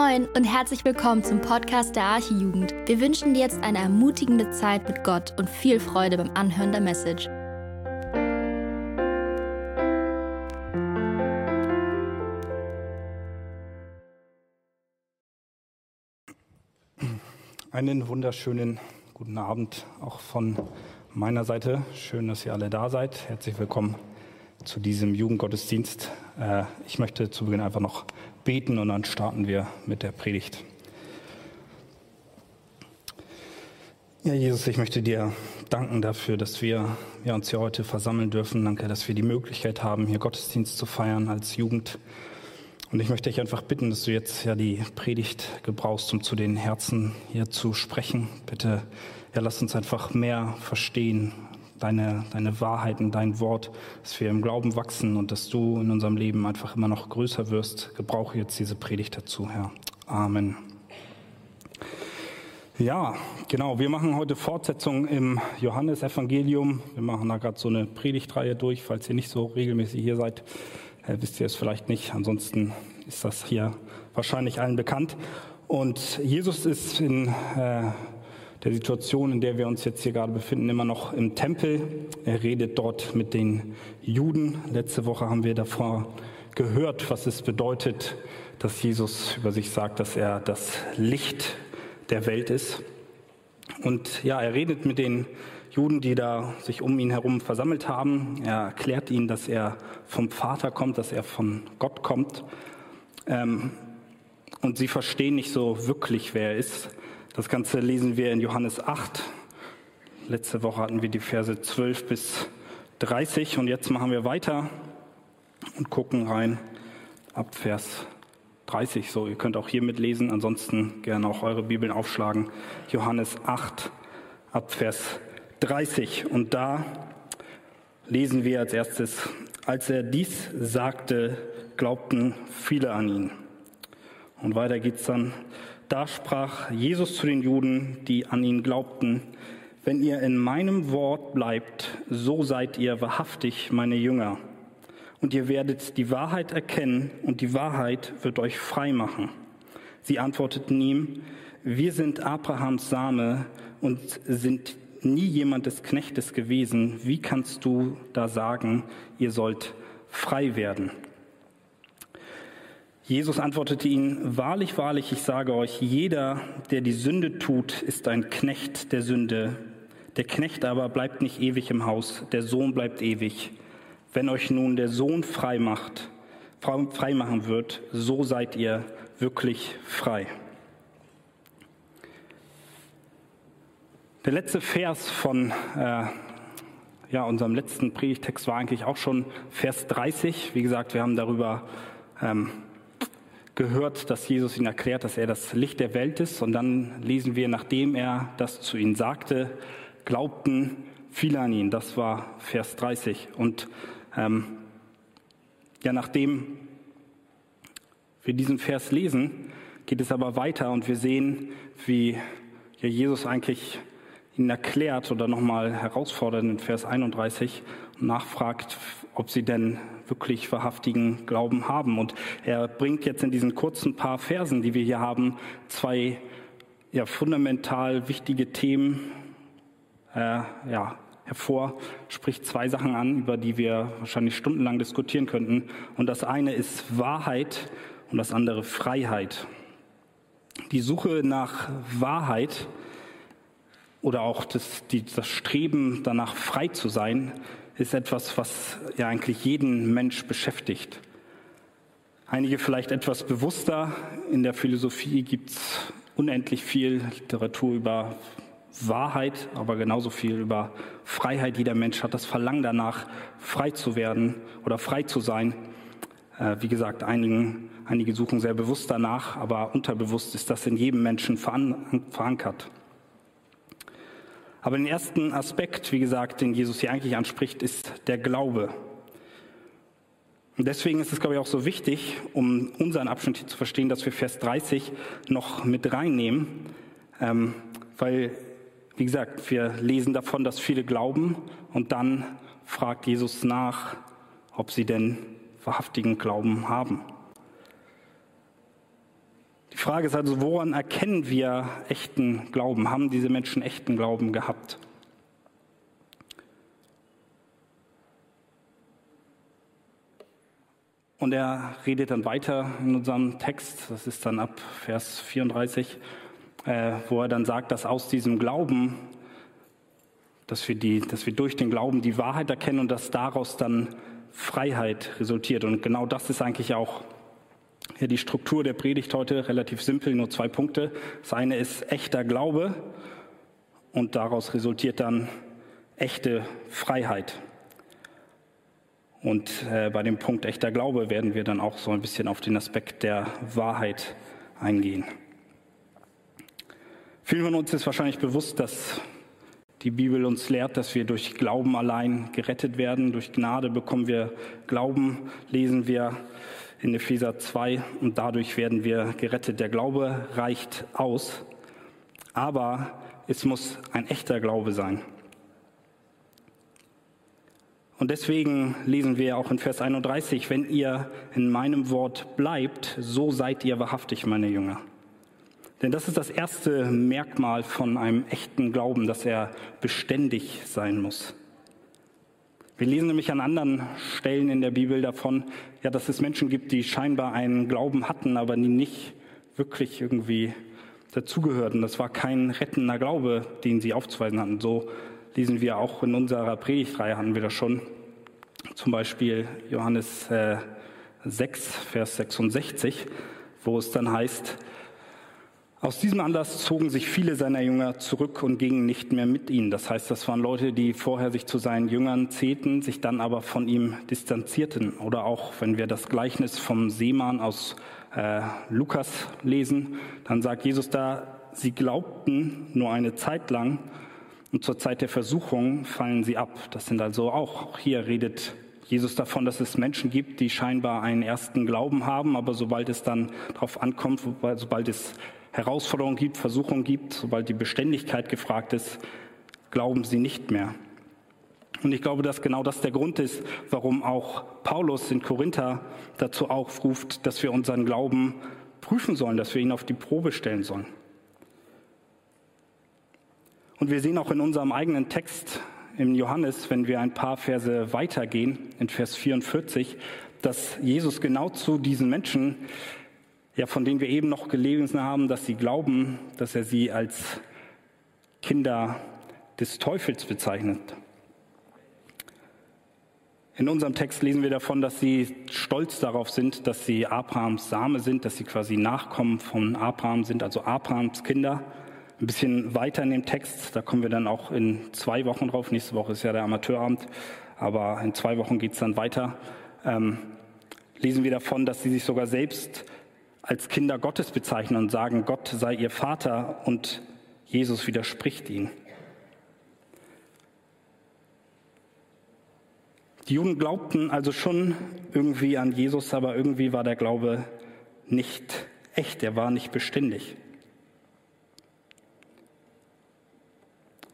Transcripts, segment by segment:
Moin und herzlich willkommen zum Podcast der Archijugend. Wir wünschen dir jetzt eine ermutigende Zeit mit Gott und viel Freude beim Anhören der Message. Einen wunderschönen guten Abend auch von meiner Seite. Schön, dass ihr alle da seid. Herzlich willkommen zu diesem Jugendgottesdienst. Äh, ich möchte zu Beginn einfach noch beten und dann starten wir mit der Predigt. Ja, Jesus, ich möchte dir danken dafür, dass wir, wir uns hier heute versammeln dürfen. Danke, dass wir die Möglichkeit haben, hier Gottesdienst zu feiern als Jugend. Und ich möchte dich einfach bitten, dass du jetzt ja die Predigt gebrauchst, um zu den Herzen hier zu sprechen. Bitte, ja, lass uns einfach mehr verstehen, deine, deine Wahrheiten, dein Wort, dass wir im Glauben wachsen und dass du in unserem Leben einfach immer noch größer wirst. Gebrauche jetzt diese Predigt dazu, Herr. Amen. Ja, genau. Wir machen heute Fortsetzung im Johannesevangelium. Wir machen da gerade so eine Predigtreihe durch. Falls ihr nicht so regelmäßig hier seid, äh, wisst ihr es vielleicht nicht. Ansonsten ist das hier wahrscheinlich allen bekannt. Und Jesus ist in äh, der Situation, in der wir uns jetzt hier gerade befinden, immer noch im Tempel. Er redet dort mit den Juden. Letzte Woche haben wir davor gehört, was es bedeutet, dass Jesus über sich sagt, dass er das Licht der Welt ist. Und ja, er redet mit den Juden, die da sich um ihn herum versammelt haben. Er erklärt ihnen, dass er vom Vater kommt, dass er von Gott kommt. Ähm, und sie verstehen nicht so wirklich, wer er ist. Das Ganze lesen wir in Johannes 8. Letzte Woche hatten wir die Verse 12 bis 30 und jetzt machen wir weiter und gucken rein ab Vers 30. So, ihr könnt auch hier mitlesen, ansonsten gerne auch eure Bibeln aufschlagen. Johannes 8 ab Vers 30 und da lesen wir als erstes, als er dies sagte, glaubten viele an ihn. Und weiter geht's dann. Da sprach Jesus zu den Juden, die an ihn glaubten, wenn ihr in meinem Wort bleibt, so seid ihr wahrhaftig meine Jünger. Und ihr werdet die Wahrheit erkennen und die Wahrheit wird euch frei machen. Sie antworteten ihm, wir sind Abrahams Same und sind nie jemand des Knechtes gewesen. Wie kannst du da sagen, ihr sollt frei werden? Jesus antwortete ihnen, wahrlich, wahrlich, ich sage euch, jeder, der die Sünde tut, ist ein Knecht der Sünde. Der Knecht aber bleibt nicht ewig im Haus, der Sohn bleibt ewig. Wenn euch nun der Sohn frei macht, frei machen wird, so seid ihr wirklich frei. Der letzte Vers von äh, ja, unserem letzten Predigtext war eigentlich auch schon Vers 30. Wie gesagt, wir haben darüber ähm, gehört, dass Jesus ihnen erklärt, dass er das Licht der Welt ist. Und dann lesen wir, nachdem er das zu ihnen sagte, glaubten viele an ihn. Das war Vers 30. Und ähm, ja, nachdem wir diesen Vers lesen, geht es aber weiter und wir sehen, wie Jesus eigentlich ihnen erklärt oder nochmal herausfordert in Vers 31 und nachfragt, ob sie denn wirklich wahrhaftigen Glauben haben. Und er bringt jetzt in diesen kurzen paar Versen, die wir hier haben, zwei ja, fundamental wichtige Themen äh, ja, hervor, spricht zwei Sachen an, über die wir wahrscheinlich stundenlang diskutieren könnten. Und das eine ist Wahrheit und das andere Freiheit. Die Suche nach Wahrheit oder auch das, die, das Streben danach frei zu sein, ist etwas, was ja eigentlich jeden Mensch beschäftigt. Einige vielleicht etwas bewusster. In der Philosophie gibt es unendlich viel Literatur über Wahrheit, aber genauso viel über Freiheit. Jeder Mensch hat das Verlangen danach, frei zu werden oder frei zu sein. Äh, wie gesagt, einigen, einige suchen sehr bewusst danach, aber unterbewusst ist das in jedem Menschen verankert. Aber den ersten Aspekt, wie gesagt, den Jesus hier eigentlich anspricht, ist der Glaube. Und deswegen ist es, glaube ich, auch so wichtig, um unseren Abschnitt hier zu verstehen, dass wir Vers 30 noch mit reinnehmen, ähm, weil, wie gesagt, wir lesen davon, dass viele glauben und dann fragt Jesus nach, ob sie denn wahrhaftigen Glauben haben. Die Frage ist also, woran erkennen wir echten Glauben? Haben diese Menschen echten Glauben gehabt? Und er redet dann weiter in unserem Text, das ist dann ab Vers 34, äh, wo er dann sagt, dass aus diesem Glauben, dass wir, die, dass wir durch den Glauben die Wahrheit erkennen und dass daraus dann Freiheit resultiert. Und genau das ist eigentlich auch ja, die Struktur der Predigt heute, relativ simpel, nur zwei Punkte. Das eine ist echter Glaube und daraus resultiert dann echte Freiheit. Und äh, bei dem Punkt echter Glaube werden wir dann auch so ein bisschen auf den Aspekt der Wahrheit eingehen. Vielen von uns ist wahrscheinlich bewusst, dass die Bibel uns lehrt, dass wir durch Glauben allein gerettet werden. Durch Gnade bekommen wir Glauben, lesen wir in Epheser 2 und dadurch werden wir gerettet. Der Glaube reicht aus, aber es muss ein echter Glaube sein. Und deswegen lesen wir auch in Vers 31, wenn ihr in meinem Wort bleibt, so seid ihr wahrhaftig meine Jünger. Denn das ist das erste Merkmal von einem echten Glauben, dass er beständig sein muss. Wir lesen nämlich an anderen Stellen in der Bibel davon, ja, dass es Menschen gibt, die scheinbar einen Glauben hatten, aber die nicht wirklich irgendwie dazugehörten. Das war kein rettender Glaube, den sie aufzuweisen hatten. So lesen wir auch in unserer Predigtreihe, hatten wir das schon. Zum Beispiel Johannes äh, 6, Vers 66, wo es dann heißt, aus diesem Anlass zogen sich viele seiner Jünger zurück und gingen nicht mehr mit ihnen. Das heißt, das waren Leute, die vorher sich zu seinen Jüngern zählten, sich dann aber von ihm distanzierten. Oder auch, wenn wir das Gleichnis vom Seemann aus äh, Lukas lesen, dann sagt Jesus da, sie glaubten nur eine Zeit lang und zur Zeit der Versuchung fallen sie ab. Das sind also auch, auch hier redet Jesus davon, dass es Menschen gibt, die scheinbar einen ersten Glauben haben, aber sobald es dann darauf ankommt, sobald es Herausforderungen gibt, Versuchungen gibt, sobald die Beständigkeit gefragt ist, glauben sie nicht mehr. Und ich glaube, dass genau das der Grund ist, warum auch Paulus in Korinther dazu aufruft, dass wir unseren Glauben prüfen sollen, dass wir ihn auf die Probe stellen sollen. Und wir sehen auch in unserem eigenen Text im Johannes, wenn wir ein paar Verse weitergehen, in Vers 44, dass Jesus genau zu diesen Menschen ja, von denen wir eben noch gelesen haben, dass sie glauben, dass er sie als Kinder des Teufels bezeichnet. In unserem Text lesen wir davon, dass sie stolz darauf sind, dass sie Abrahams Same sind, dass sie quasi Nachkommen von Abraham sind, also Abrahams Kinder. Ein bisschen weiter in dem Text, da kommen wir dann auch in zwei Wochen drauf. Nächste Woche ist ja der Amateurabend, aber in zwei Wochen geht es dann weiter. Ähm, lesen wir davon, dass sie sich sogar selbst als Kinder Gottes bezeichnen und sagen, Gott sei ihr Vater und Jesus widerspricht ihnen. Die Juden glaubten also schon irgendwie an Jesus, aber irgendwie war der Glaube nicht echt, er war nicht beständig.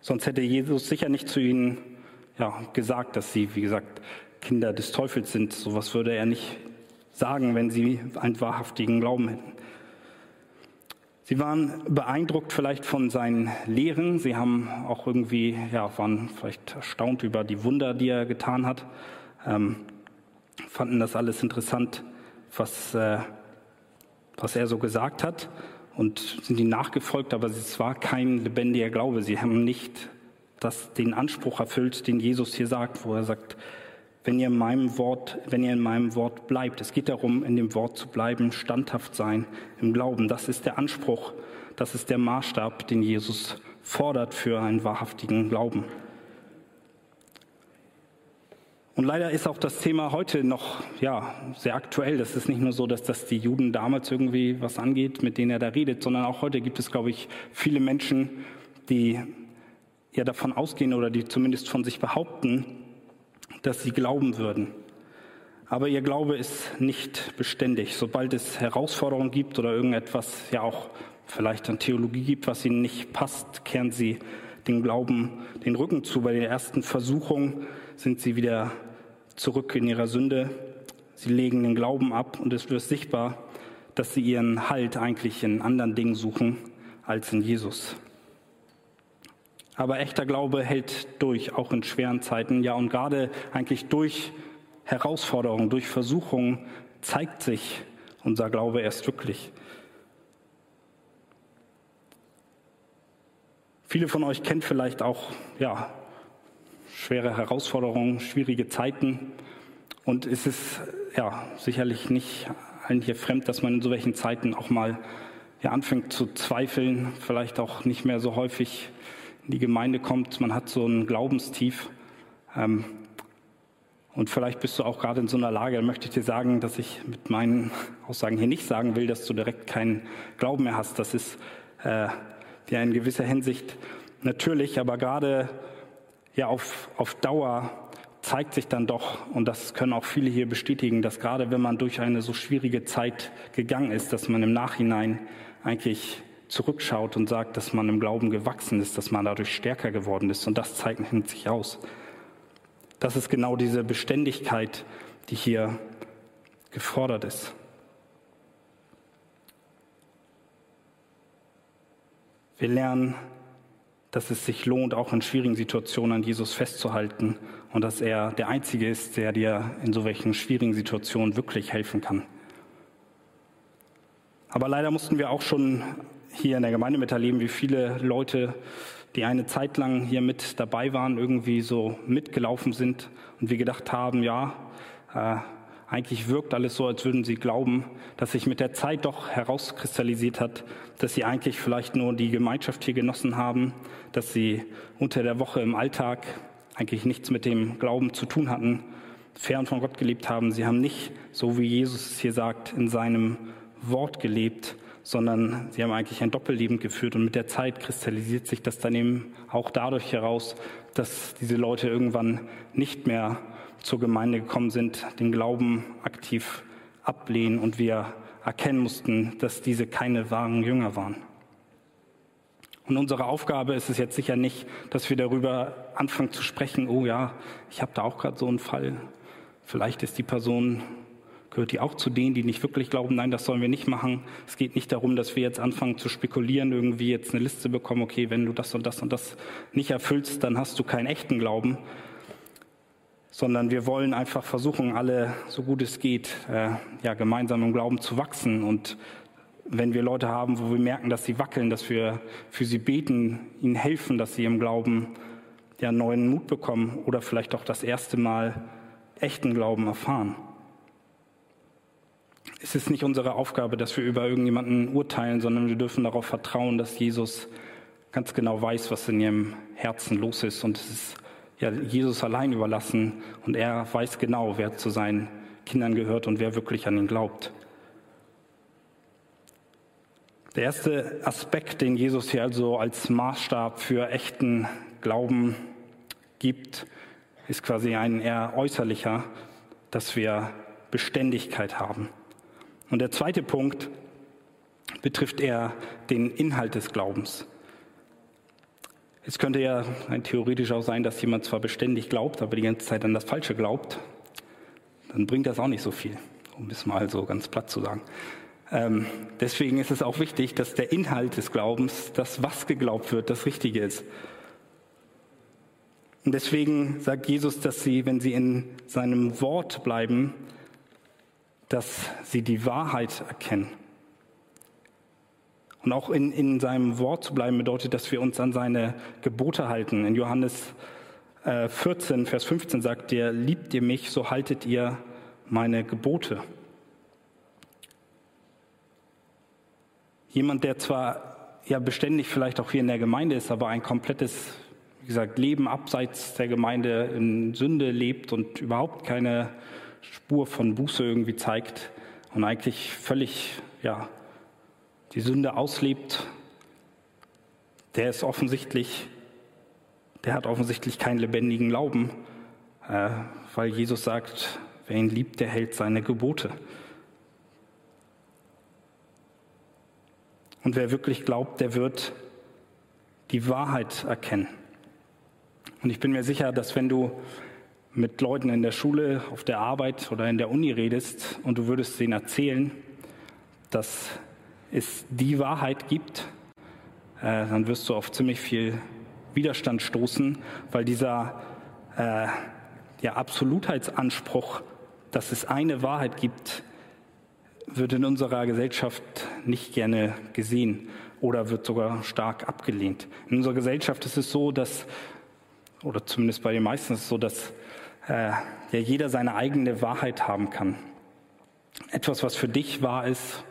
Sonst hätte Jesus sicher nicht zu ihnen ja, gesagt, dass sie, wie gesagt, Kinder des Teufels sind. Sowas würde er nicht sagen, wenn sie einen wahrhaftigen Glauben hätten. Sie waren beeindruckt vielleicht von seinen Lehren. Sie haben auch irgendwie, ja, waren vielleicht erstaunt über die Wunder, die er getan hat. Ähm, fanden das alles interessant, was, äh, was er so gesagt hat und sind ihm nachgefolgt, aber es war kein lebendiger Glaube. Sie haben nicht das, den Anspruch erfüllt, den Jesus hier sagt, wo er sagt, wenn ihr in meinem Wort, wenn ihr in meinem Wort bleibt. Es geht darum, in dem Wort zu bleiben, standhaft sein im Glauben. Das ist der Anspruch, das ist der Maßstab, den Jesus fordert für einen wahrhaftigen Glauben. Und leider ist auch das Thema heute noch ja, sehr aktuell. Das ist nicht nur so, dass das die Juden damals irgendwie was angeht, mit denen er da redet, sondern auch heute gibt es, glaube ich, viele Menschen, die ja davon ausgehen oder die zumindest von sich behaupten, dass sie glauben würden. Aber ihr Glaube ist nicht beständig. Sobald es Herausforderungen gibt oder irgendetwas, ja auch vielleicht an Theologie gibt, was ihnen nicht passt, kehren sie den Glauben den Rücken zu. Bei der ersten Versuchung sind sie wieder zurück in ihrer Sünde. Sie legen den Glauben ab und es wird sichtbar, dass sie ihren Halt eigentlich in anderen Dingen suchen als in Jesus. Aber echter Glaube hält durch, auch in schweren Zeiten. Ja, und gerade eigentlich durch Herausforderungen, durch Versuchungen zeigt sich unser Glaube erst wirklich. Viele von euch kennen vielleicht auch ja, schwere Herausforderungen, schwierige Zeiten. Und es ist ja sicherlich nicht allen hier fremd, dass man in so welchen Zeiten auch mal ja, anfängt zu zweifeln, vielleicht auch nicht mehr so häufig in die Gemeinde kommt. Man hat so ein Glaubenstief. Ähm, und vielleicht bist du auch gerade in so einer Lage, da möchte ich dir sagen, dass ich mit meinen Aussagen hier nicht sagen will, dass du direkt keinen Glauben mehr hast. Das ist äh, ja in gewisser Hinsicht natürlich, aber gerade ja auf, auf Dauer zeigt sich dann doch, und das können auch viele hier bestätigen, dass gerade wenn man durch eine so schwierige Zeit gegangen ist, dass man im Nachhinein eigentlich zurückschaut und sagt, dass man im Glauben gewachsen ist, dass man dadurch stärker geworden ist. Und das zeichnet sich aus. Das ist genau diese Beständigkeit, die hier gefordert ist. Wir lernen, dass es sich lohnt, auch in schwierigen Situationen an Jesus festzuhalten und dass er der Einzige ist, der dir in so welchen schwierigen Situationen wirklich helfen kann. Aber leider mussten wir auch schon hier in der Gemeinde miterleben, wie viele Leute, die eine Zeit lang hier mit dabei waren, irgendwie so mitgelaufen sind und wir gedacht haben, ja, äh, eigentlich wirkt alles so, als würden sie glauben, dass sich mit der Zeit doch herauskristallisiert hat, dass sie eigentlich vielleicht nur die Gemeinschaft hier genossen haben, dass sie unter der Woche im Alltag eigentlich nichts mit dem Glauben zu tun hatten, fern von Gott gelebt haben. Sie haben nicht, so wie Jesus es hier sagt, in seinem Wort gelebt, sondern sie haben eigentlich ein Doppelleben geführt. Und mit der Zeit kristallisiert sich das dann eben auch dadurch heraus, dass diese Leute irgendwann nicht mehr zur Gemeinde gekommen sind, den Glauben aktiv ablehnen und wir erkennen mussten, dass diese keine wahren Jünger waren. Und unsere Aufgabe ist es jetzt sicher nicht, dass wir darüber anfangen zu sprechen, oh ja, ich habe da auch gerade so einen Fall, vielleicht ist die Person Gehört die auch zu denen, die nicht wirklich glauben, nein, das sollen wir nicht machen. Es geht nicht darum, dass wir jetzt anfangen zu spekulieren, irgendwie jetzt eine Liste bekommen, okay, wenn du das und das und das nicht erfüllst, dann hast du keinen echten Glauben. Sondern wir wollen einfach versuchen, alle, so gut es geht, äh, ja, gemeinsam im Glauben zu wachsen. Und wenn wir Leute haben, wo wir merken, dass sie wackeln, dass wir für sie beten, ihnen helfen, dass sie im Glauben ja, neuen Mut bekommen oder vielleicht auch das erste Mal echten Glauben erfahren. Es ist nicht unsere Aufgabe, dass wir über irgendjemanden urteilen, sondern wir dürfen darauf vertrauen, dass Jesus ganz genau weiß, was in ihrem Herzen los ist. Und es ist ja Jesus allein überlassen und er weiß genau, wer zu seinen Kindern gehört und wer wirklich an ihn glaubt. Der erste Aspekt, den Jesus hier also als Maßstab für echten Glauben gibt, ist quasi ein eher äußerlicher, dass wir Beständigkeit haben. Und der zweite Punkt betrifft eher den Inhalt des Glaubens. Es könnte ja theoretisch auch sein, dass jemand zwar beständig glaubt, aber die ganze Zeit an das Falsche glaubt. Dann bringt das auch nicht so viel, um es mal so ganz platt zu sagen. Ähm, deswegen ist es auch wichtig, dass der Inhalt des Glaubens, das, was geglaubt wird, das Richtige ist. Und deswegen sagt Jesus, dass sie, wenn sie in seinem Wort bleiben, dass sie die Wahrheit erkennen. Und auch in, in seinem Wort zu bleiben bedeutet, dass wir uns an seine Gebote halten. In Johannes äh, 14, Vers 15 sagt er, liebt ihr mich, so haltet ihr meine Gebote. Jemand, der zwar ja beständig vielleicht auch hier in der Gemeinde ist, aber ein komplettes, wie gesagt, Leben abseits der Gemeinde in Sünde lebt und überhaupt keine Spur von Buße irgendwie zeigt und eigentlich völlig ja, die Sünde auslebt, der ist offensichtlich, der hat offensichtlich keinen lebendigen Glauben, äh, weil Jesus sagt, wer ihn liebt, der hält seine Gebote. Und wer wirklich glaubt, der wird die Wahrheit erkennen. Und ich bin mir sicher, dass wenn du mit Leuten in der Schule, auf der Arbeit oder in der Uni redest und du würdest denen erzählen, dass es die Wahrheit gibt, äh, dann wirst du auf ziemlich viel Widerstand stoßen, weil dieser äh, ja, Absolutheitsanspruch, dass es eine Wahrheit gibt, wird in unserer Gesellschaft nicht gerne gesehen oder wird sogar stark abgelehnt. In unserer Gesellschaft ist es so, dass, oder zumindest bei den meisten ist es so, dass äh, ja jeder seine eigene Wahrheit haben kann. Etwas, was für dich wahr ist,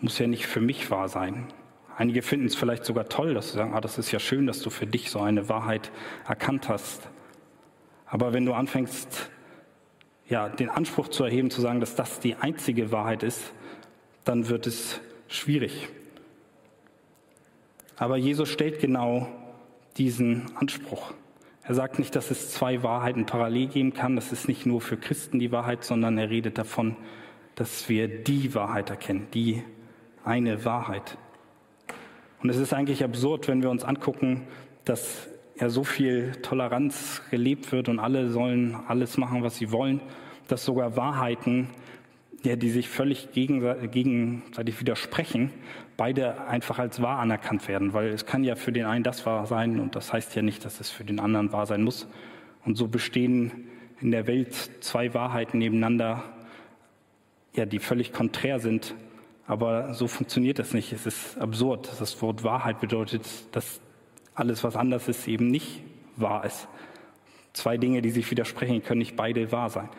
muss ja nicht für mich wahr sein. Einige finden es vielleicht sogar toll, dass sie sagen, ah, das ist ja schön, dass du für dich so eine Wahrheit erkannt hast. Aber wenn du anfängst, ja, den Anspruch zu erheben, zu sagen, dass das die einzige Wahrheit ist, dann wird es schwierig. Aber Jesus stellt genau diesen Anspruch. Er sagt nicht, dass es zwei Wahrheiten parallel geben kann. Das ist nicht nur für Christen die Wahrheit, sondern er redet davon, dass wir die Wahrheit erkennen, die eine Wahrheit. Und es ist eigentlich absurd, wenn wir uns angucken, dass ja so viel Toleranz gelebt wird und alle sollen alles machen, was sie wollen, dass sogar Wahrheiten, ja, die sich völlig gegenseitig widersprechen, beide einfach als wahr anerkannt werden, weil es kann ja für den einen das wahr sein und das heißt ja nicht, dass es für den anderen wahr sein muss. Und so bestehen in der Welt zwei Wahrheiten nebeneinander, ja, die völlig konträr sind. Aber so funktioniert das nicht. Es ist absurd. Das Wort Wahrheit bedeutet, dass alles, was anders ist, eben nicht wahr ist. Zwei Dinge, die sich widersprechen, können nicht beide wahr sein.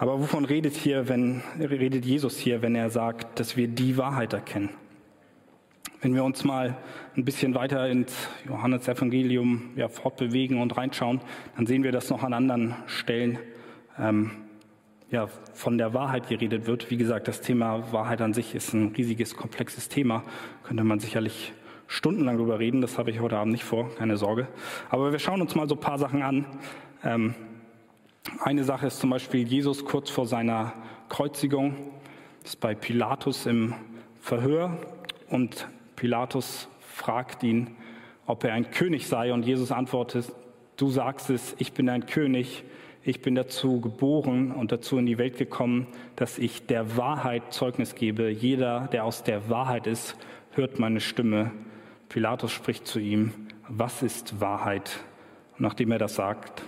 Aber wovon redet hier, wenn, redet Jesus hier, wenn er sagt, dass wir die Wahrheit erkennen? Wenn wir uns mal ein bisschen weiter ins Johannesevangelium ja, fortbewegen und reinschauen, dann sehen wir, dass noch an anderen Stellen ähm, ja, von der Wahrheit geredet wird. Wie gesagt, das Thema Wahrheit an sich ist ein riesiges, komplexes Thema. Könnte man sicherlich stundenlang darüber reden. Das habe ich heute Abend nicht vor, keine Sorge. Aber wir schauen uns mal so ein paar Sachen an. Ähm, eine Sache ist zum Beispiel Jesus kurz vor seiner Kreuzigung, ist bei Pilatus im Verhör und Pilatus fragt ihn, ob er ein König sei und Jesus antwortet, du sagst es, ich bin ein König, ich bin dazu geboren und dazu in die Welt gekommen, dass ich der Wahrheit Zeugnis gebe. Jeder, der aus der Wahrheit ist, hört meine Stimme. Pilatus spricht zu ihm, was ist Wahrheit? Und nachdem er das sagt,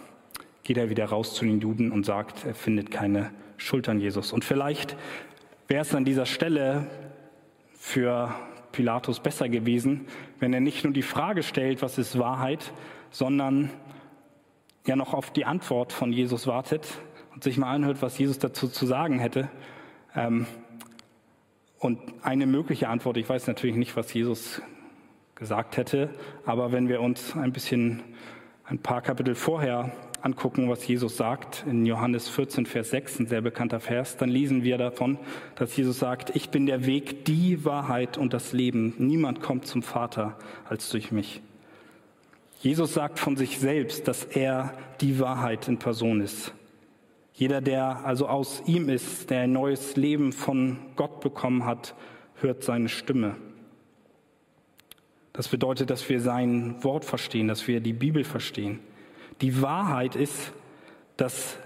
geht er wieder raus zu den Juden und sagt, er findet keine Schuld an Jesus. Und vielleicht wäre es an dieser Stelle für Pilatus besser gewesen, wenn er nicht nur die Frage stellt, was ist Wahrheit, sondern ja noch auf die Antwort von Jesus wartet und sich mal anhört, was Jesus dazu zu sagen hätte. Ähm, und eine mögliche Antwort, ich weiß natürlich nicht, was Jesus gesagt hätte, aber wenn wir uns ein bisschen ein paar Kapitel vorher angucken, was Jesus sagt, in Johannes 14, Vers 6, ein sehr bekannter Vers, dann lesen wir davon, dass Jesus sagt, ich bin der Weg, die Wahrheit und das Leben. Niemand kommt zum Vater als durch mich. Jesus sagt von sich selbst, dass er die Wahrheit in Person ist. Jeder, der also aus ihm ist, der ein neues Leben von Gott bekommen hat, hört seine Stimme. Das bedeutet, dass wir sein Wort verstehen, dass wir die Bibel verstehen. Die Wahrheit ist, dass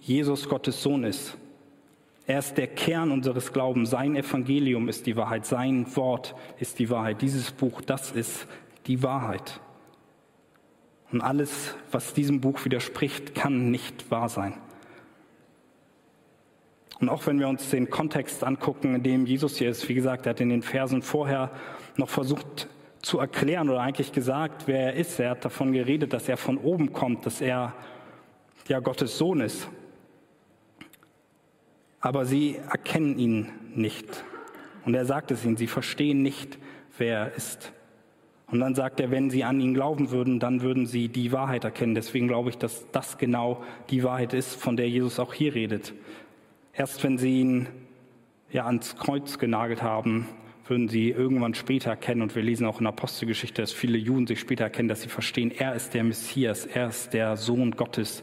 Jesus Gottes Sohn ist. Er ist der Kern unseres Glaubens. Sein Evangelium ist die Wahrheit. Sein Wort ist die Wahrheit. Dieses Buch, das ist die Wahrheit. Und alles, was diesem Buch widerspricht, kann nicht wahr sein. Und auch wenn wir uns den Kontext angucken, in dem Jesus hier ist, wie gesagt, er hat in den Versen vorher noch versucht zu erklären oder eigentlich gesagt, wer er ist. Er hat davon geredet, dass er von oben kommt, dass er ja Gottes Sohn ist. Aber sie erkennen ihn nicht. Und er sagt es ihnen, sie verstehen nicht, wer er ist. Und dann sagt er, wenn sie an ihn glauben würden, dann würden sie die Wahrheit erkennen. Deswegen glaube ich, dass das genau die Wahrheit ist, von der Jesus auch hier redet. Erst wenn sie ihn ja ans Kreuz genagelt haben, würden sie irgendwann später erkennen, und wir lesen auch in der Apostelgeschichte, dass viele Juden sich später erkennen, dass sie verstehen, er ist der Messias, er ist der Sohn Gottes,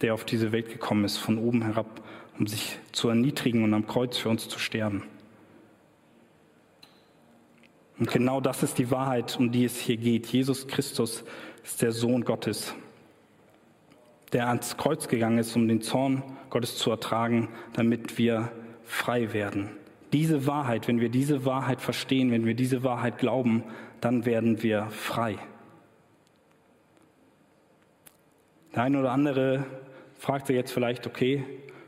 der auf diese Welt gekommen ist, von oben herab, um sich zu erniedrigen und am Kreuz für uns zu sterben. Und genau das ist die Wahrheit, um die es hier geht. Jesus Christus ist der Sohn Gottes, der ans Kreuz gegangen ist, um den Zorn Gottes zu ertragen, damit wir frei werden. Diese Wahrheit, wenn wir diese Wahrheit verstehen, wenn wir diese Wahrheit glauben, dann werden wir frei. Der eine oder andere fragt sich jetzt vielleicht, okay,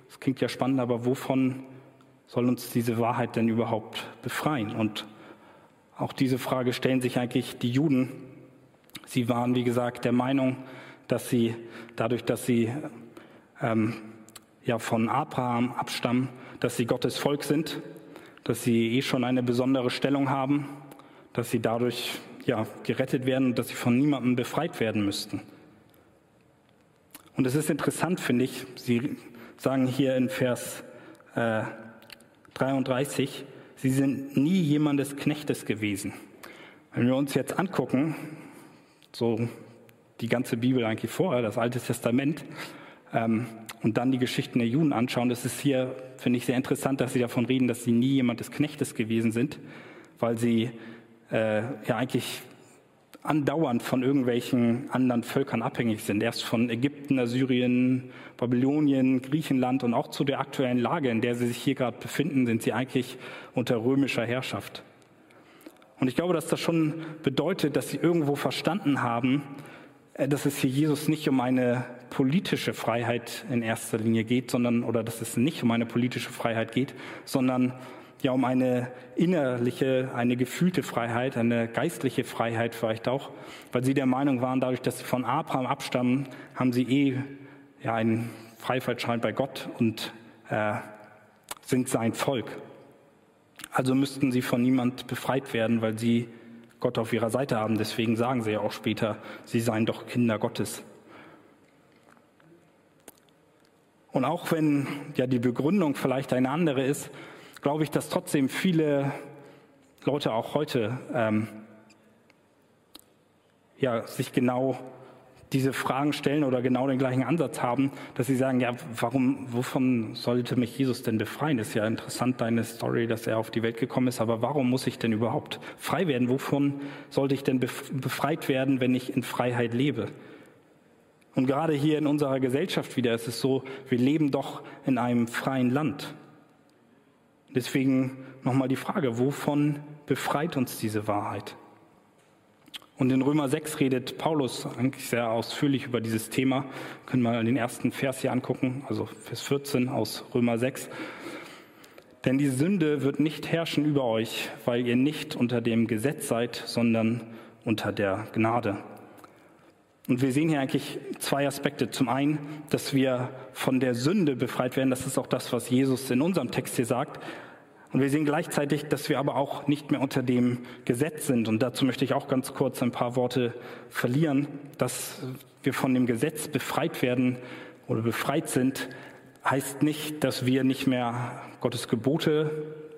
das klingt ja spannend, aber wovon soll uns diese Wahrheit denn überhaupt befreien? Und auch diese Frage stellen sich eigentlich die Juden. Sie waren, wie gesagt, der Meinung, dass sie dadurch, dass sie ähm, ja von Abraham abstammen, dass sie Gottes Volk sind, dass sie eh schon eine besondere Stellung haben, dass sie dadurch ja gerettet werden und dass sie von niemandem befreit werden müssten. Und es ist interessant, finde ich. Sie sagen hier in Vers äh, 33, sie sind nie jemandes Knechtes gewesen. Wenn wir uns jetzt angucken, so die ganze Bibel eigentlich vorher, das Alte Testament, ähm, und dann die Geschichten der Juden anschauen, das ist hier, finde ich, sehr interessant, dass sie davon reden, dass sie nie jemand des Knechtes gewesen sind, weil sie äh, ja eigentlich andauernd von irgendwelchen anderen Völkern abhängig sind. Erst von Ägypten, Assyrien, Babylonien, Griechenland und auch zu der aktuellen Lage, in der sie sich hier gerade befinden, sind sie eigentlich unter römischer Herrschaft. Und ich glaube, dass das schon bedeutet, dass sie irgendwo verstanden haben, äh, dass es hier Jesus nicht um eine politische Freiheit in erster Linie geht, sondern, oder dass es nicht um eine politische Freiheit geht, sondern ja um eine innerliche, eine gefühlte Freiheit, eine geistliche Freiheit vielleicht auch, weil sie der Meinung waren, dadurch, dass sie von Abraham abstammen, haben sie eh ja einen Freifahrtschein bei Gott und äh, sind sein Volk. Also müssten sie von niemand befreit werden, weil sie Gott auf ihrer Seite haben. Deswegen sagen sie ja auch später, sie seien doch Kinder Gottes. Und auch wenn ja die Begründung vielleicht eine andere ist, glaube ich, dass trotzdem viele Leute auch heute ähm, ja, sich genau diese Fragen stellen oder genau den gleichen Ansatz haben, dass sie sagen, ja, warum, wovon sollte mich Jesus denn befreien? Ist ja interessant, deine Story, dass er auf die Welt gekommen ist, aber warum muss ich denn überhaupt frei werden? Wovon sollte ich denn befreit werden, wenn ich in Freiheit lebe? Und gerade hier in unserer Gesellschaft wieder ist es so, wir leben doch in einem freien Land. Deswegen nochmal die Frage, wovon befreit uns diese Wahrheit? Und in Römer 6 redet Paulus eigentlich sehr ausführlich über dieses Thema. Können wir den ersten Vers hier angucken, also Vers 14 aus Römer 6. Denn die Sünde wird nicht herrschen über euch, weil ihr nicht unter dem Gesetz seid, sondern unter der Gnade. Und wir sehen hier eigentlich zwei Aspekte. Zum einen, dass wir von der Sünde befreit werden. Das ist auch das, was Jesus in unserem Text hier sagt. Und wir sehen gleichzeitig, dass wir aber auch nicht mehr unter dem Gesetz sind. Und dazu möchte ich auch ganz kurz ein paar Worte verlieren. Dass wir von dem Gesetz befreit werden oder befreit sind, heißt nicht, dass wir nicht mehr Gottes Gebote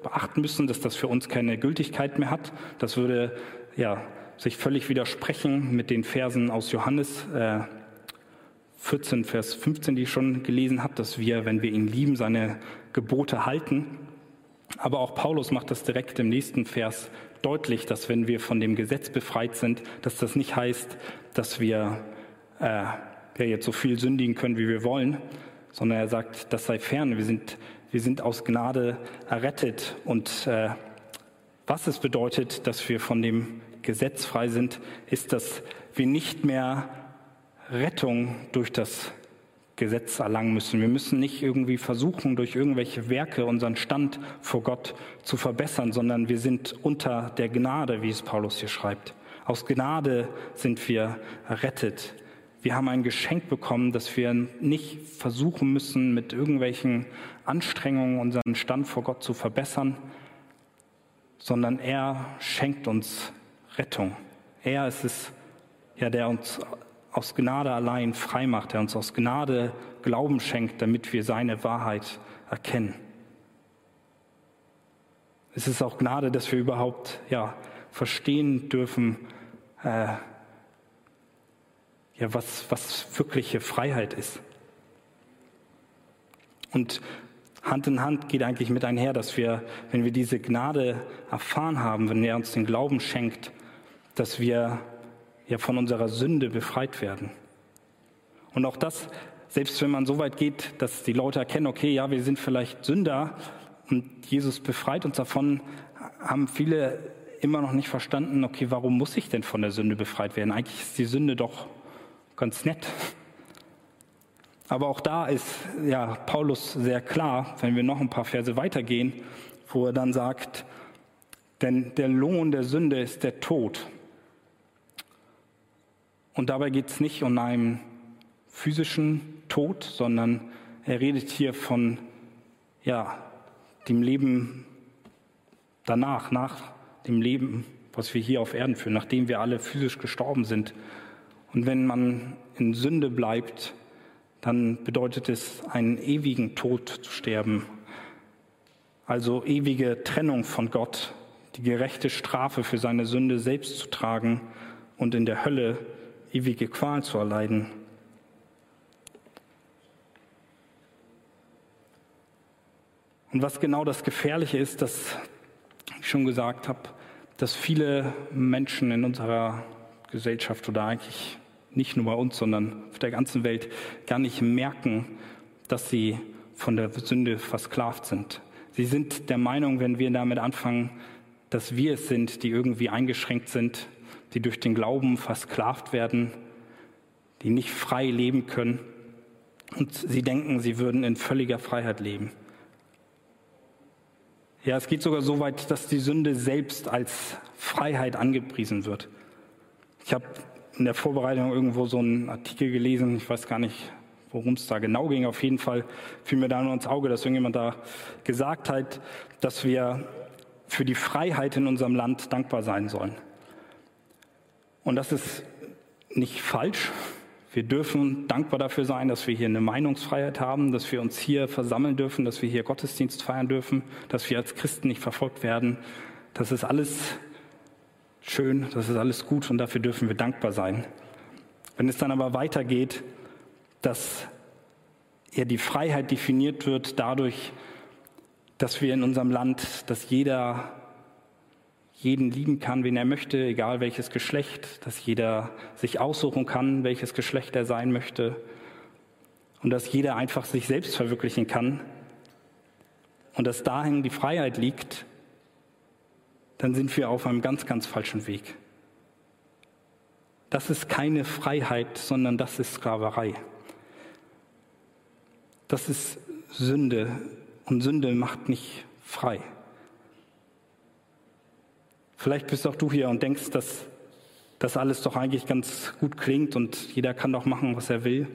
beachten müssen, dass das für uns keine Gültigkeit mehr hat. Das würde ja sich völlig widersprechen mit den Versen aus Johannes äh, 14, Vers 15, die ich schon gelesen habe, dass wir, wenn wir ihn lieben, seine Gebote halten. Aber auch Paulus macht das direkt im nächsten Vers deutlich, dass wenn wir von dem Gesetz befreit sind, dass das nicht heißt, dass wir äh, ja, jetzt so viel sündigen können, wie wir wollen, sondern er sagt, das sei fern. Wir sind, wir sind aus Gnade errettet. Und äh, was es bedeutet, dass wir von dem Gesetz frei sind, ist, dass wir nicht mehr Rettung durch das Gesetz erlangen müssen. Wir müssen nicht irgendwie versuchen, durch irgendwelche Werke unseren Stand vor Gott zu verbessern, sondern wir sind unter der Gnade, wie es Paulus hier schreibt. Aus Gnade sind wir errettet. Wir haben ein Geschenk bekommen, dass wir nicht versuchen müssen, mit irgendwelchen Anstrengungen unseren Stand vor Gott zu verbessern, sondern er schenkt uns Rettung. Er ist es, ja, der uns aus Gnade allein frei macht, der uns aus Gnade Glauben schenkt, damit wir seine Wahrheit erkennen. Es ist auch Gnade, dass wir überhaupt ja, verstehen dürfen, äh, ja, was, was wirkliche Freiheit ist. Und Hand in Hand geht eigentlich mit einher, dass wir, wenn wir diese Gnade erfahren haben, wenn er uns den Glauben schenkt, dass wir ja von unserer Sünde befreit werden. Und auch das, selbst wenn man so weit geht, dass die Leute erkennen, okay, ja, wir sind vielleicht Sünder Und Jesus befreit uns davon, haben viele immer noch nicht verstanden, okay, warum muss ich denn von der Sünde befreit werden? Eigentlich ist die Sünde doch ganz nett. Aber auch da ist ja Paulus sehr klar, wenn wir noch ein paar Verse weitergehen, wo er dann sagt, denn der Lohn der Sünde ist der Tod. Und dabei geht es nicht um einen physischen Tod, sondern er redet hier von ja, dem Leben danach, nach dem Leben, was wir hier auf Erden führen, nachdem wir alle physisch gestorben sind. Und wenn man in Sünde bleibt, dann bedeutet es, einen ewigen Tod zu sterben. Also ewige Trennung von Gott, die gerechte Strafe für seine Sünde selbst zu tragen und in der Hölle ewige Qual zu erleiden. Und was genau das Gefährliche ist, dass ich schon gesagt habe, dass viele Menschen in unserer Gesellschaft oder eigentlich nicht nur bei uns, sondern auf der ganzen Welt gar nicht merken, dass sie von der Sünde versklavt sind. Sie sind der Meinung, wenn wir damit anfangen, dass wir es sind, die irgendwie eingeschränkt sind, die durch den Glauben versklavt werden, die nicht frei leben können. Und sie denken, sie würden in völliger Freiheit leben. Ja, es geht sogar so weit, dass die Sünde selbst als Freiheit angepriesen wird. Ich habe in der Vorbereitung irgendwo so einen Artikel gelesen, ich weiß gar nicht, worum es da genau ging. Auf jeden Fall fiel mir da nur ins Auge, dass irgendjemand da gesagt hat, dass wir für die Freiheit in unserem Land dankbar sein sollen. Und das ist nicht falsch, wir dürfen dankbar dafür sein, dass wir hier eine Meinungsfreiheit haben, dass wir uns hier versammeln dürfen, dass wir hier Gottesdienst feiern dürfen, dass wir als Christen nicht verfolgt werden. Das ist alles schön, das ist alles gut und dafür dürfen wir dankbar sein. Wenn es dann aber weitergeht, dass ja die Freiheit definiert wird dadurch, dass wir in unserem Land, dass jeder jeden lieben kann, wen er möchte, egal welches Geschlecht, dass jeder sich aussuchen kann, welches Geschlecht er sein möchte und dass jeder einfach sich selbst verwirklichen kann und dass dahin die Freiheit liegt, dann sind wir auf einem ganz, ganz falschen Weg. Das ist keine Freiheit, sondern das ist Sklaverei. Das ist Sünde und Sünde macht nicht frei. Vielleicht bist auch du hier und denkst, dass das alles doch eigentlich ganz gut klingt und jeder kann doch machen, was er will.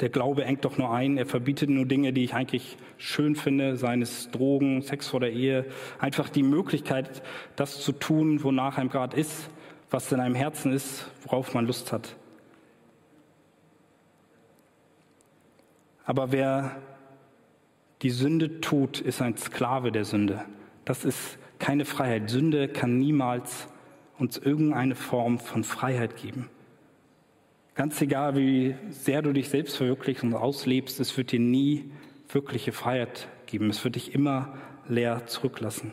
Der Glaube engt doch nur ein, er verbietet nur Dinge, die ich eigentlich schön finde, seien es Drogen, Sex vor der Ehe, einfach die Möglichkeit, das zu tun, wonach einem gerade ist, was in einem Herzen ist, worauf man Lust hat. Aber wer die Sünde tut, ist ein Sklave der Sünde. Das ist keine Freiheit. Sünde kann niemals uns irgendeine Form von Freiheit geben. Ganz egal, wie sehr du dich selbst verwirklichst und auslebst, es wird dir nie wirkliche Freiheit geben. Es wird dich immer leer zurücklassen.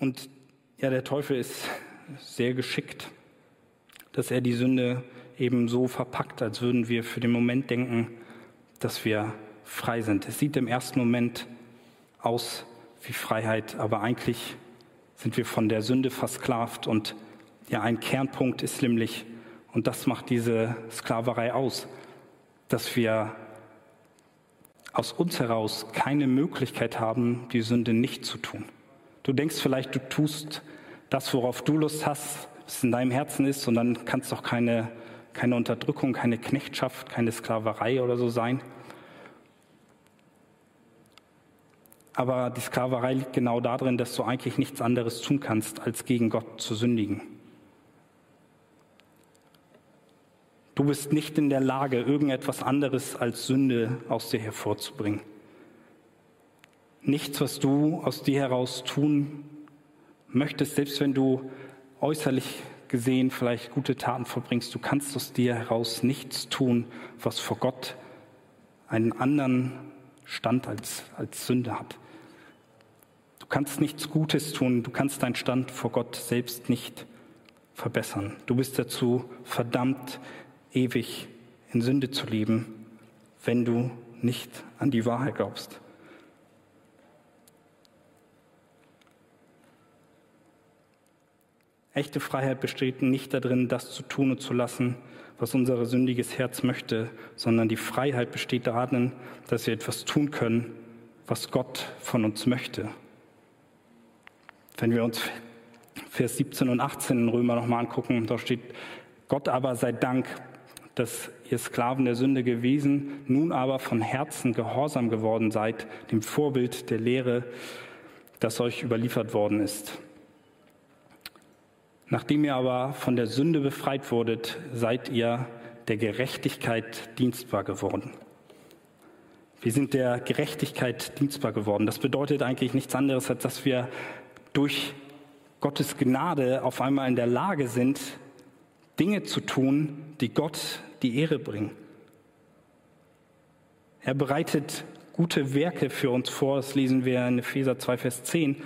Und ja, der Teufel ist sehr geschickt, dass er die Sünde eben so verpackt, als würden wir für den Moment denken, dass wir frei sind. Es sieht im ersten Moment aus wie Freiheit, aber eigentlich sind wir von der Sünde versklavt und ja, ein Kernpunkt ist nämlich, und das macht diese Sklaverei aus, dass wir aus uns heraus keine Möglichkeit haben, die Sünde nicht zu tun. Du denkst vielleicht, du tust das, worauf du Lust hast, was in deinem Herzen ist, und dann kann es doch keine, keine Unterdrückung, keine Knechtschaft, keine Sklaverei oder so sein. Aber die Sklaverei liegt genau darin, dass du eigentlich nichts anderes tun kannst, als gegen Gott zu sündigen. Du bist nicht in der Lage, irgendetwas anderes als Sünde aus dir hervorzubringen. Nichts, was du aus dir heraus tun möchtest, selbst wenn du äußerlich gesehen vielleicht gute Taten vollbringst, du kannst aus dir heraus nichts tun, was vor Gott einen anderen Stand als, als Sünde hat. Du kannst nichts Gutes tun, du kannst deinen Stand vor Gott selbst nicht verbessern. Du bist dazu verdammt, ewig in Sünde zu leben, wenn du nicht an die Wahrheit glaubst. Echte Freiheit besteht nicht darin, das zu tun und zu lassen, was unser sündiges Herz möchte, sondern die Freiheit besteht darin, dass wir etwas tun können, was Gott von uns möchte. Wenn wir uns Vers 17 und 18 in Römer nochmal angucken, da steht, Gott aber sei Dank, dass ihr Sklaven der Sünde gewesen, nun aber von Herzen gehorsam geworden seid, dem Vorbild der Lehre, das euch überliefert worden ist. Nachdem ihr aber von der Sünde befreit wurdet, seid ihr der Gerechtigkeit dienstbar geworden. Wir sind der Gerechtigkeit dienstbar geworden. Das bedeutet eigentlich nichts anderes, als dass wir durch Gottes Gnade auf einmal in der Lage sind, Dinge zu tun, die Gott die Ehre bringen. Er bereitet gute Werke für uns vor, das lesen wir in Epheser 2, Vers 10,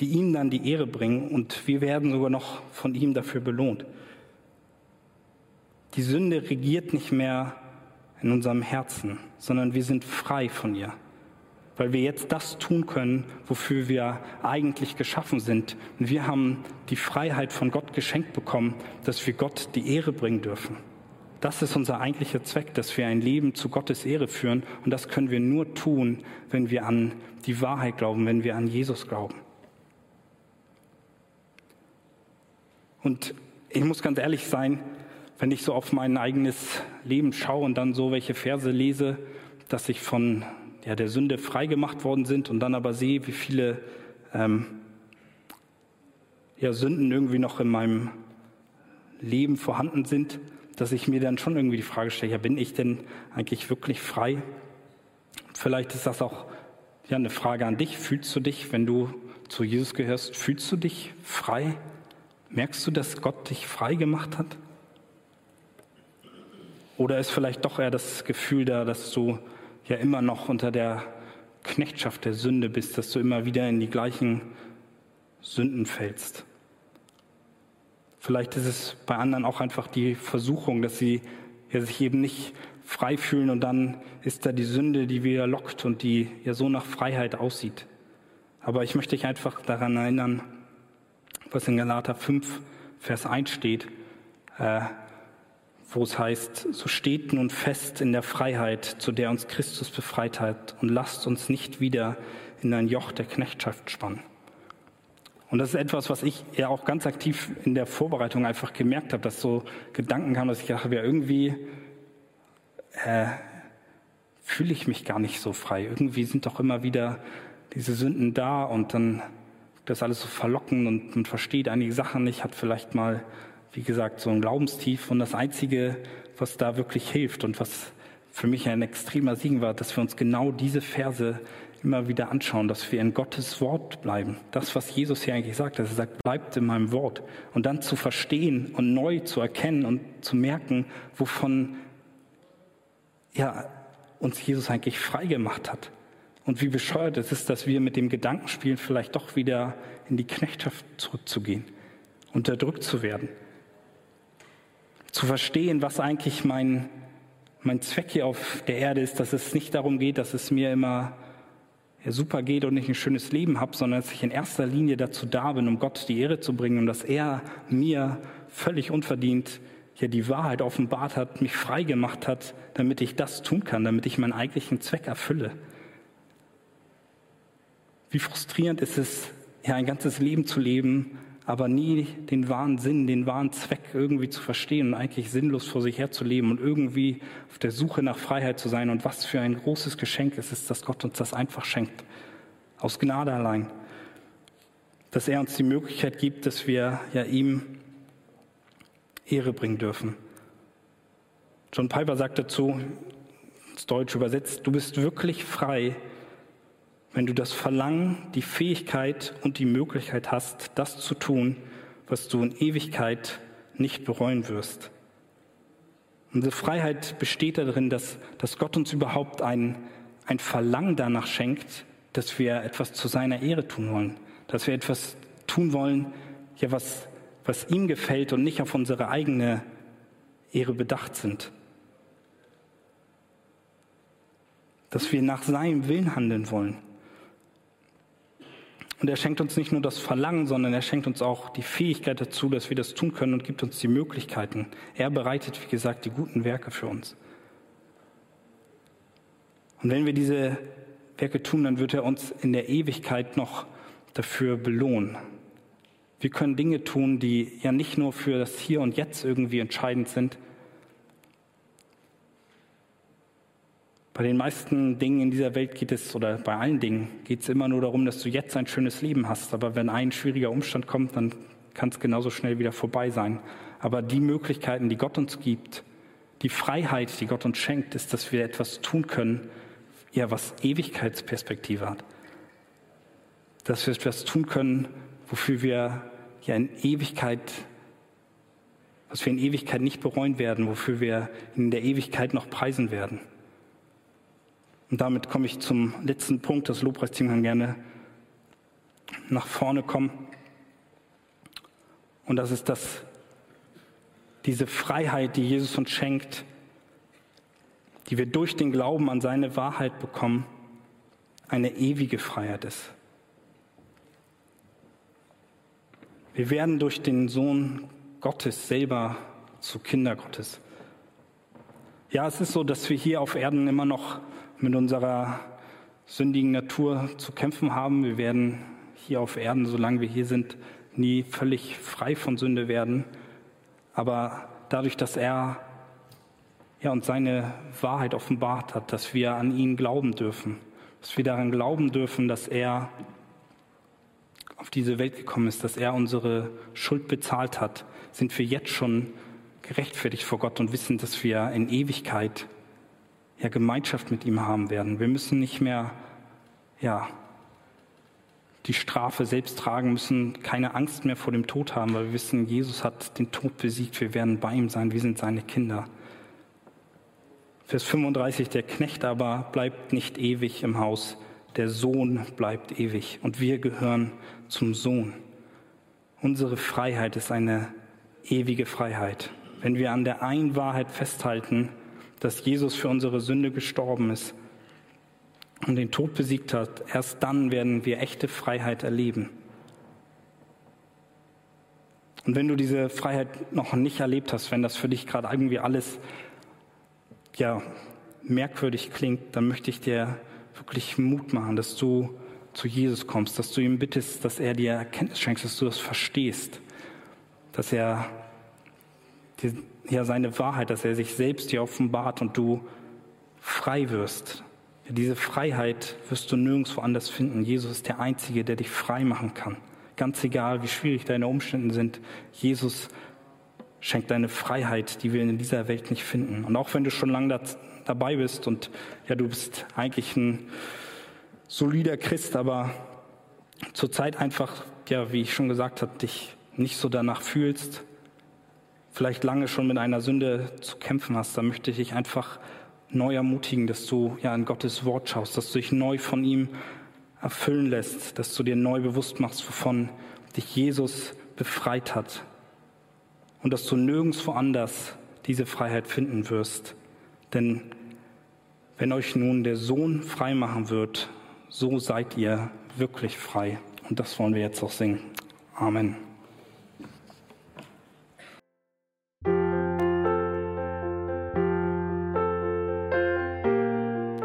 die ihm dann die Ehre bringen und wir werden sogar noch von ihm dafür belohnt. Die Sünde regiert nicht mehr in unserem Herzen, sondern wir sind frei von ihr, weil wir jetzt das tun können, wofür wir eigentlich geschaffen sind. Wir haben die Freiheit von Gott geschenkt bekommen, dass wir Gott die Ehre bringen dürfen. Das ist unser eigentlicher Zweck, dass wir ein Leben zu Gottes Ehre führen. Und das können wir nur tun, wenn wir an die Wahrheit glauben, wenn wir an Jesus glauben. Und ich muss ganz ehrlich sein, wenn ich so auf mein eigenes Leben schaue und dann so welche Verse lese, dass ich von ja, der Sünde freigemacht worden sind und dann aber sehe, wie viele ähm, ja, Sünden irgendwie noch in meinem Leben vorhanden sind, dass ich mir dann schon irgendwie die Frage stelle, ja, bin ich denn eigentlich wirklich frei? Vielleicht ist das auch ja, eine Frage an dich. Fühlst du dich, wenn du zu Jesus gehörst, fühlst du dich frei? Merkst du, dass Gott dich frei gemacht hat? Oder ist vielleicht doch eher das Gefühl da, dass du ja immer noch unter der Knechtschaft der Sünde bist, dass du immer wieder in die gleichen Sünden fällst? Vielleicht ist es bei anderen auch einfach die Versuchung, dass sie ja, sich eben nicht frei fühlen und dann ist da die Sünde, die wieder lockt und die ja so nach Freiheit aussieht. Aber ich möchte dich einfach daran erinnern, was in Galater 5, Vers 1 steht, äh, wo es heißt, so steht nun fest in der Freiheit, zu der uns Christus befreit hat, und lasst uns nicht wieder in ein Joch der Knechtschaft spannen. Und das ist etwas, was ich ja auch ganz aktiv in der Vorbereitung einfach gemerkt habe, dass so Gedanken kamen, dass ich dachte, ja, irgendwie äh, fühle ich mich gar nicht so frei. Irgendwie sind doch immer wieder diese Sünden da und dann das alles so verlocken und man versteht einige Sachen nicht, hat vielleicht mal, wie gesagt, so ein Glaubenstief. Und das Einzige, was da wirklich hilft und was für mich ein extremer Siegen war, dass wir uns genau diese Verse immer wieder anschauen, dass wir in Gottes Wort bleiben. Das, was Jesus hier eigentlich sagt, dass er sagt, bleibt in meinem Wort. Und dann zu verstehen und neu zu erkennen und zu merken, wovon ja, uns Jesus eigentlich frei gemacht hat. Und wie bescheuert es ist, dass wir mit dem Gedankenspiel vielleicht doch wieder in die Knechtschaft zurückzugehen, unterdrückt zu werden. Zu verstehen, was eigentlich mein, mein Zweck hier auf der Erde ist, dass es nicht darum geht, dass es mir immer super geht und ich ein schönes Leben habe, sondern dass ich in erster Linie dazu da bin, um Gott die Ehre zu bringen und dass er mir völlig unverdient hier die Wahrheit offenbart hat, mich frei gemacht hat, damit ich das tun kann, damit ich meinen eigentlichen Zweck erfülle. Wie frustrierend ist es, ja, ein ganzes Leben zu leben, aber nie den wahren Sinn, den wahren Zweck irgendwie zu verstehen und eigentlich sinnlos vor sich herzuleben und irgendwie auf der Suche nach Freiheit zu sein. Und was für ein großes Geschenk es ist, dass Gott uns das einfach schenkt. Aus Gnade allein. Dass er uns die Möglichkeit gibt, dass wir ja ihm Ehre bringen dürfen. John Piper sagt dazu, ins Deutsch übersetzt, du bist wirklich frei, wenn du das Verlangen, die Fähigkeit und die Möglichkeit hast, das zu tun, was du in Ewigkeit nicht bereuen wirst. Unsere Freiheit besteht darin, dass, dass Gott uns überhaupt ein, ein Verlangen danach schenkt, dass wir etwas zu seiner Ehre tun wollen, dass wir etwas tun wollen, ja, was, was ihm gefällt und nicht auf unsere eigene Ehre bedacht sind. Dass wir nach seinem Willen handeln wollen. Und er schenkt uns nicht nur das Verlangen, sondern er schenkt uns auch die Fähigkeit dazu, dass wir das tun können und gibt uns die Möglichkeiten. Er bereitet, wie gesagt, die guten Werke für uns. Und wenn wir diese Werke tun, dann wird er uns in der Ewigkeit noch dafür belohnen. Wir können Dinge tun, die ja nicht nur für das Hier und Jetzt irgendwie entscheidend sind, Bei den meisten Dingen in dieser Welt geht es, oder bei allen Dingen, geht es immer nur darum, dass du jetzt ein schönes Leben hast. Aber wenn ein schwieriger Umstand kommt, dann kann es genauso schnell wieder vorbei sein. Aber die Möglichkeiten, die Gott uns gibt, die Freiheit, die Gott uns schenkt, ist, dass wir etwas tun können, ja, was Ewigkeitsperspektive hat. Dass wir etwas tun können, wofür wir ja in Ewigkeit, was wir in Ewigkeit nicht bereuen werden, wofür wir in der Ewigkeit noch preisen werden. Und damit komme ich zum letzten Punkt. Das Lobpreisteam kann gerne nach vorne kommen. Und das ist das, diese Freiheit, die Jesus uns schenkt, die wir durch den Glauben an seine Wahrheit bekommen, eine ewige Freiheit ist. Wir werden durch den Sohn Gottes selber zu Kinder Gottes. Ja, es ist so, dass wir hier auf Erden immer noch mit unserer sündigen Natur zu kämpfen haben. Wir werden hier auf Erden, solange wir hier sind, nie völlig frei von Sünde werden. Aber dadurch, dass er ja, uns seine Wahrheit offenbart hat, dass wir an ihn glauben dürfen, dass wir daran glauben dürfen, dass er auf diese Welt gekommen ist, dass er unsere Schuld bezahlt hat, sind wir jetzt schon gerechtfertigt vor Gott und wissen, dass wir in Ewigkeit ja, Gemeinschaft mit ihm haben werden. Wir müssen nicht mehr ja, die Strafe selbst tragen, müssen keine Angst mehr vor dem Tod haben, weil wir wissen, Jesus hat den Tod besiegt, wir werden bei ihm sein, wir sind seine Kinder. Vers 35, der Knecht aber bleibt nicht ewig im Haus, der Sohn bleibt ewig und wir gehören zum Sohn. Unsere Freiheit ist eine ewige Freiheit. Wenn wir an der einen Wahrheit festhalten, dass Jesus für unsere Sünde gestorben ist und den Tod besiegt hat, erst dann werden wir echte Freiheit erleben. Und wenn du diese Freiheit noch nicht erlebt hast, wenn das für dich gerade irgendwie alles ja, merkwürdig klingt, dann möchte ich dir wirklich Mut machen, dass du zu Jesus kommst, dass du ihm bittest, dass er dir Erkenntnis schenkst, dass du das verstehst, dass er dir ja seine Wahrheit, dass er sich selbst dir offenbart und du frei wirst. Diese Freiheit wirst du nirgendwo anders finden. Jesus ist der Einzige, der dich frei machen kann. Ganz egal, wie schwierig deine Umstände sind, Jesus schenkt deine Freiheit, die wir in dieser Welt nicht finden. Und auch wenn du schon lange da, dabei bist und ja, du bist eigentlich ein solider Christ, aber zurzeit einfach, ja, wie ich schon gesagt habe, dich nicht so danach fühlst, vielleicht lange schon mit einer Sünde zu kämpfen hast, dann möchte ich dich einfach neu ermutigen, dass du ja in Gottes Wort schaust, dass du dich neu von ihm erfüllen lässt, dass du dir neu bewusst machst, wovon dich Jesus befreit hat und dass du nirgendwo anders diese Freiheit finden wirst. Denn wenn euch nun der Sohn frei machen wird, so seid ihr wirklich frei. Und das wollen wir jetzt auch singen. Amen.